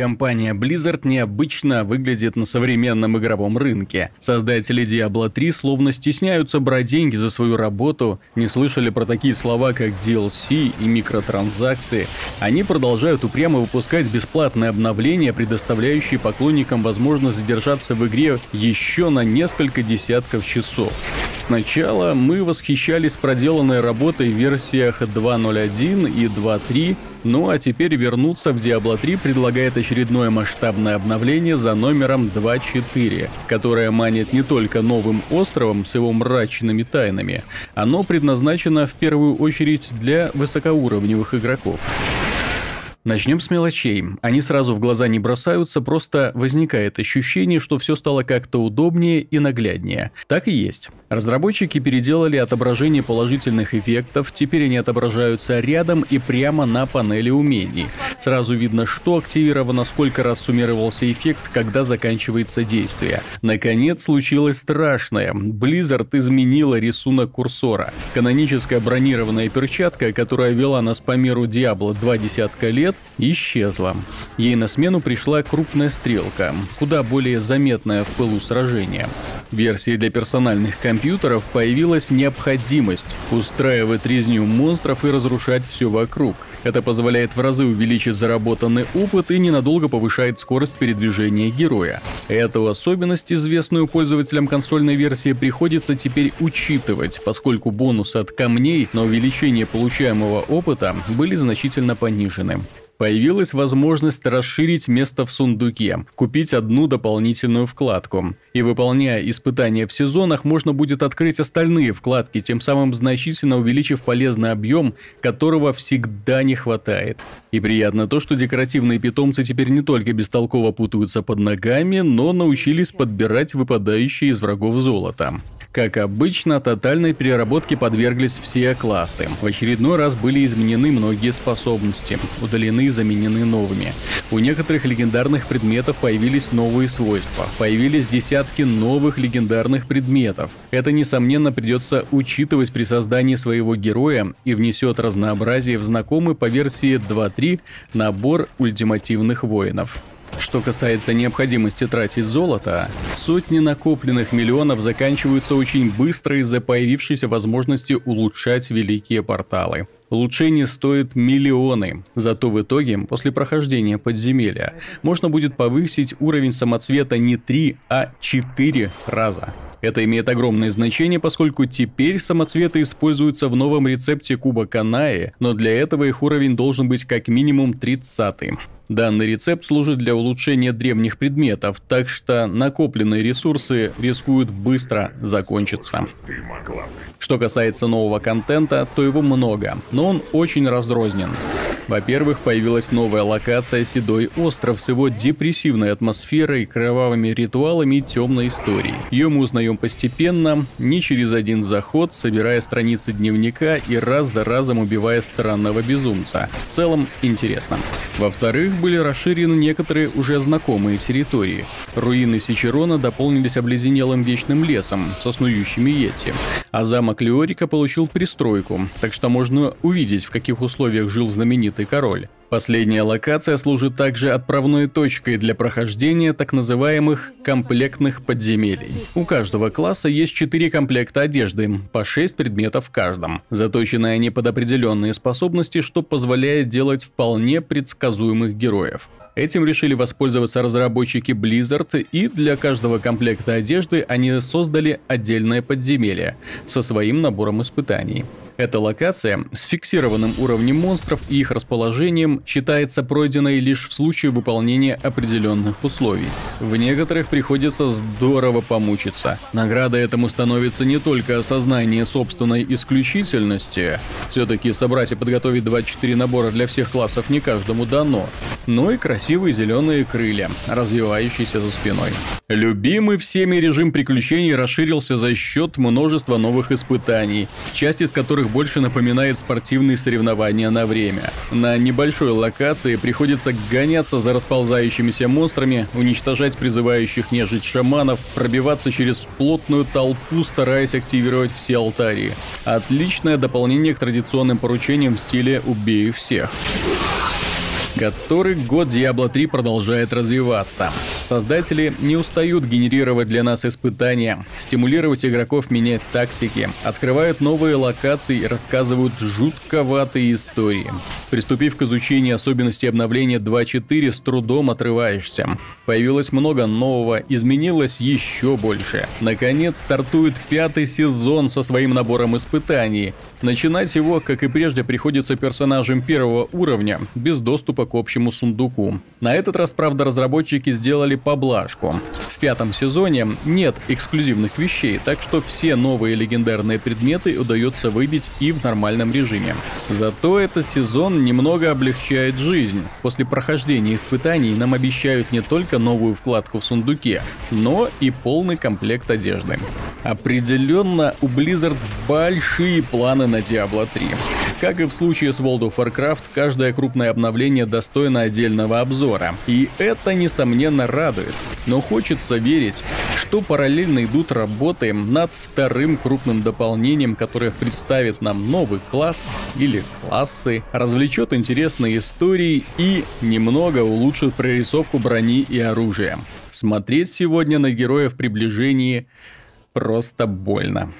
Компания Blizzard необычно выглядит на современном игровом рынке. Создатели Diablo 3 словно стесняются брать деньги за свою работу, не слышали про такие слова, как DLC и микротранзакции. Они продолжают упрямо выпускать бесплатные обновления, предоставляющие поклонникам возможность задержаться в игре еще на несколько десятков часов. Сначала мы восхищались проделанной работой в версиях 2.0.1 и 2.3, ну а теперь вернуться в Diablo 3 предлагает очередное масштабное обновление за номером 2.4, которое манит не только новым островом с его мрачными тайнами, оно предназначено в первую очередь для высокоуровневых игроков. Начнем с мелочей. Они сразу в глаза не бросаются, просто возникает ощущение, что все стало как-то удобнее и нагляднее. Так и есть. Разработчики переделали отображение положительных эффектов, теперь они отображаются рядом и прямо на панели умений. Сразу видно, что активировано, сколько раз суммировался эффект, когда заканчивается действие. Наконец случилось страшное. Blizzard изменила рисунок курсора. Каноническая бронированная перчатка, которая вела нас по миру Диабло два десятка лет, исчезла. Ей на смену пришла крупная стрелка, куда более заметная в пылу сражения. Версии для персональных компьютеров появилась необходимость устраивать резню монстров и разрушать все вокруг. Это позволяет в разы увеличить заработанный опыт и ненадолго повышает скорость передвижения героя. Эту особенность, известную пользователям консольной версии, приходится теперь учитывать, поскольку бонусы от камней на увеличение получаемого опыта были значительно понижены. Появилась возможность расширить место в сундуке, купить одну дополнительную вкладку. И выполняя испытания в сезонах, можно будет открыть остальные вкладки, тем самым значительно увеличив полезный объем, которого всегда не хватает. И приятно то, что декоративные питомцы теперь не только бестолково путаются под ногами, но научились подбирать выпадающие из врагов золото. Как обычно, тотальной переработке подверглись все классы. В очередной раз были изменены многие способности, удалены заменены новыми. У некоторых легендарных предметов появились новые свойства, появились десятки новых легендарных предметов. Это, несомненно, придется учитывать при создании своего героя и внесет разнообразие в знакомый по версии 2.3 набор ультимативных воинов. Что касается необходимости тратить золото, сотни накопленных миллионов заканчиваются очень быстро из-за появившейся возможности улучшать великие порталы. Улучшение стоит миллионы, зато в итоге, после прохождения подземелья, можно будет повысить уровень самоцвета не 3, а 4 раза. Это имеет огромное значение, поскольку теперь самоцветы используются в новом рецепте куба Канаи, но для этого их уровень должен быть как минимум 30. Данный рецепт служит для улучшения древних предметов, так что накопленные ресурсы рискуют быстро закончиться. Что касается нового контента, то его много, но он очень раздрознен. Во-первых, появилась новая локация Седой остров с его депрессивной атмосферой, кровавыми ритуалами и темной историей. Ее мы узнаем постепенно, не через один заход, собирая страницы дневника и раз за разом убивая странного безумца. В целом, интересно. Во-вторых, были расширены некоторые уже знакомые территории. Руины Сичерона дополнились обледенелым вечным лесом со снующими йети. А замок Леорика получил пристройку, так что можно увидеть, в каких условиях жил знаменитый «Желтый король». Последняя локация служит также отправной точкой для прохождения так называемых комплектных подземелий. У каждого класса есть 4 комплекта одежды, по 6 предметов в каждом. Заточены они под определенные способности, что позволяет делать вполне предсказуемых героев. Этим решили воспользоваться разработчики Blizzard, и для каждого комплекта одежды они создали отдельное подземелье со своим набором испытаний. Эта локация с фиксированным уровнем монстров и их расположением считается пройденной лишь в случае выполнения определенных условий. В некоторых приходится здорово помучиться. Награда этому становится не только осознание собственной исключительности, все-таки собрать и подготовить 24 набора для всех классов не каждому дано, но и красивые зеленые крылья, развивающиеся за спиной. Любимый всеми режим приключений расширился за счет множества новых испытаний, часть из которых больше напоминает спортивные соревнования на время. На небольшой локации приходится гоняться за расползающимися монстрами, уничтожать призывающих нежить шаманов, пробиваться через плотную толпу, стараясь активировать все алтари. Отличное дополнение к традиционным поручениям в стиле «убей всех». Который год Diablo 3 продолжает развиваться. Создатели не устают генерировать для нас испытания, стимулировать игроков менять тактики, открывают новые локации и рассказывают жутковатые истории. Приступив к изучению особенностей обновления 2.4, с трудом отрываешься. Появилось много нового, изменилось еще больше. Наконец стартует пятый сезон со своим набором испытаний. Начинать его, как и прежде, приходится персонажем первого уровня, без доступа к общему сундуку. На этот раз, правда, разработчики сделали поблажку. В пятом сезоне нет эксклюзивных вещей, так что все новые легендарные предметы удается выбить и в нормальном режиме. Зато этот сезон немного облегчает жизнь. После прохождения испытаний нам обещают не только новую вкладку в сундуке, но и полный комплект одежды. Определенно у Blizzard большие планы на Diablo 3. Как и в случае с World of Warcraft, каждое крупное обновление достойно отдельного обзора. И это, несомненно, радует. Но хочется верить, что параллельно идут работы над вторым крупным дополнением, которое представит нам новый класс или классы, развлечет интересные истории и немного улучшит прорисовку брони и оружия. Смотреть сегодня на героев приближении просто больно.